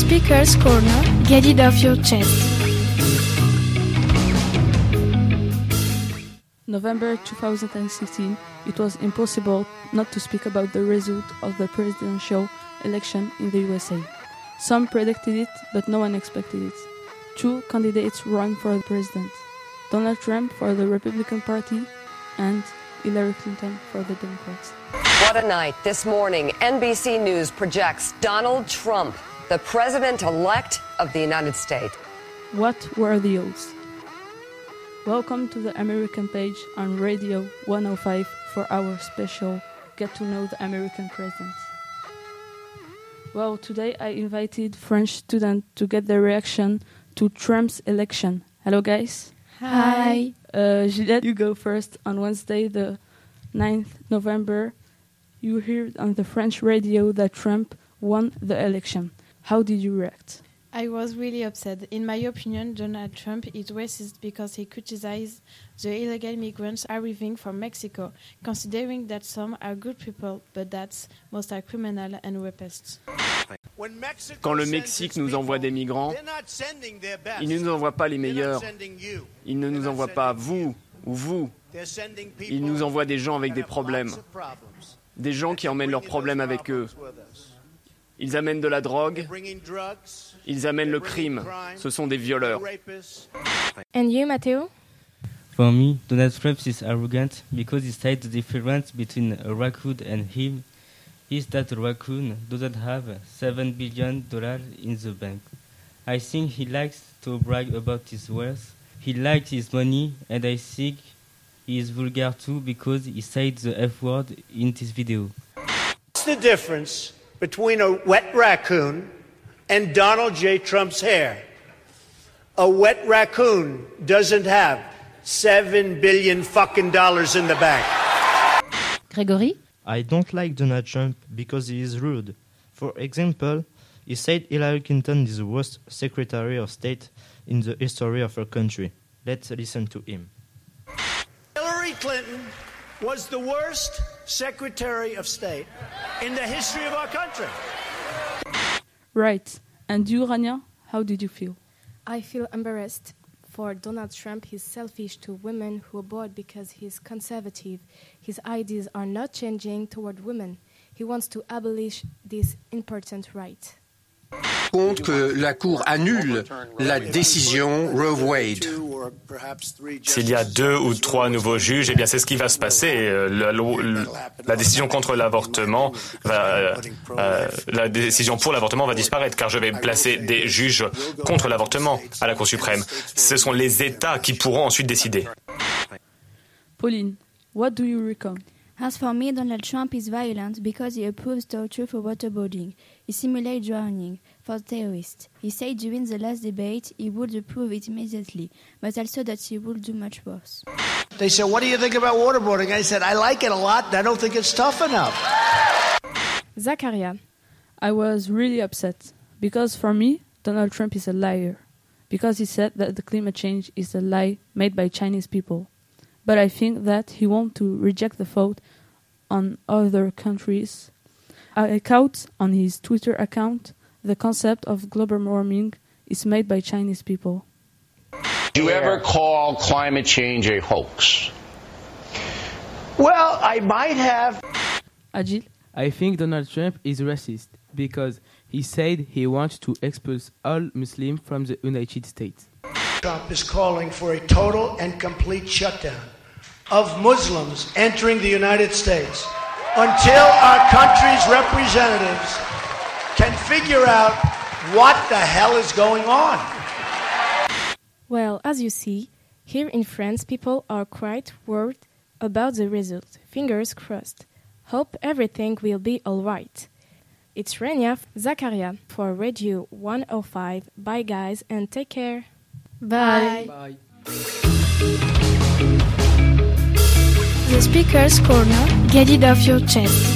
Speaker's Corner, get it off your chest. November 2016, it was impossible not to speak about the result of the presidential election in the USA. Some predicted it, but no one expected it. Two candidates ran for the president Donald Trump for the Republican Party and Hillary Clinton for the Democrats. What a night. This morning, NBC News projects Donald Trump, the president elect of the United States. What were the odds? Welcome to the American page on Radio 105 for our special Get to Know the American President. Well, today I invited French students to get their reaction to Trump's election. Hello, guys. Hi. Uh, Juliette, you go first. On Wednesday, the 9th November, you heard on the French radio that Trump won the election. How did you react? I was really upset. In my opinion, Donald Trump is racist because he criticized the illegal migrants arriving from Mexico, considering that some are good people, but that most are criminal and rapists. Quand le Mexique nous envoie des migrants, il ne nous envoie pas les meilleurs. Il ne nous envoie pas vous ou vous. Il nous envoie des gens avec des problèmes. Des gens qui emmènent leurs problèmes avec eux. Ils amènent de la drogue. Ils amènent le crime. Ce sont des violeurs. And you, Matteo? For me, Donald Trump is arrogant because he said the difference between a raccoon and him is that a raccoon doesn't have seven billion dollars in the bank. I think he likes to brag about his wealth. He likes his money, and I think he is vulgar too because he said the F word in this video. What's the difference between a wet raccoon and Donald J. Trump's hair? A wet raccoon doesn't have seven billion fucking dollars in the bank. Gregory? I don't like Donald Trump because he is rude. For example, he said Hillary Clinton is the worst Secretary of State in the history of our country. Let's listen to him. Hillary Clinton was the worst Secretary of State in the history of our country. Right. And you, Rania, how did you feel? I feel embarrassed for Donald Trump. He's selfish to women who abort because he's conservative. His ideas are not changing toward women. He wants to abolish this important right. compte que la Cour annule la décision Roe Wade. S'il y a deux ou trois nouveaux juges, eh bien c'est ce qui va se passer. Euh, La, décision contre l'avortement va, euh, euh, la décision pour l'avortement va disparaître, car je vais placer des juges contre l'avortement à la Cour suprême. Ce sont les États qui pourront ensuite décider. Pauline, what do you reckon? As for me, Donald Trump is violent because he approves torture for waterboarding. He simulates drowning for terrorists. He said during the last debate he would approve it immediately, but also that he would do much worse. They said, What do you think about waterboarding? I said, I like it a lot, and I don't think it's tough enough. Zakaria. I was really upset because for me, Donald Trump is a liar because he said that the climate change is a lie made by Chinese people. But I think that he wants to reject the vote on other countries. I count on his Twitter account the concept of global warming is made by Chinese people. Do you ever call climate change a hoax? Well, I might have. Agil? I think Donald Trump is racist because he said he wants to expose all Muslims from the United States. Trump is calling for a total and complete shutdown of Muslims entering the United States until our country's representatives can figure out what the hell is going on. Well, as you see, here in France, people are quite worried about the result. Fingers crossed. Hope everything will be alright. It's Renia Zakaria for Radio 105. Bye, guys, and take care. Bye. Bye. The Speaker's Corner, get it off your chest.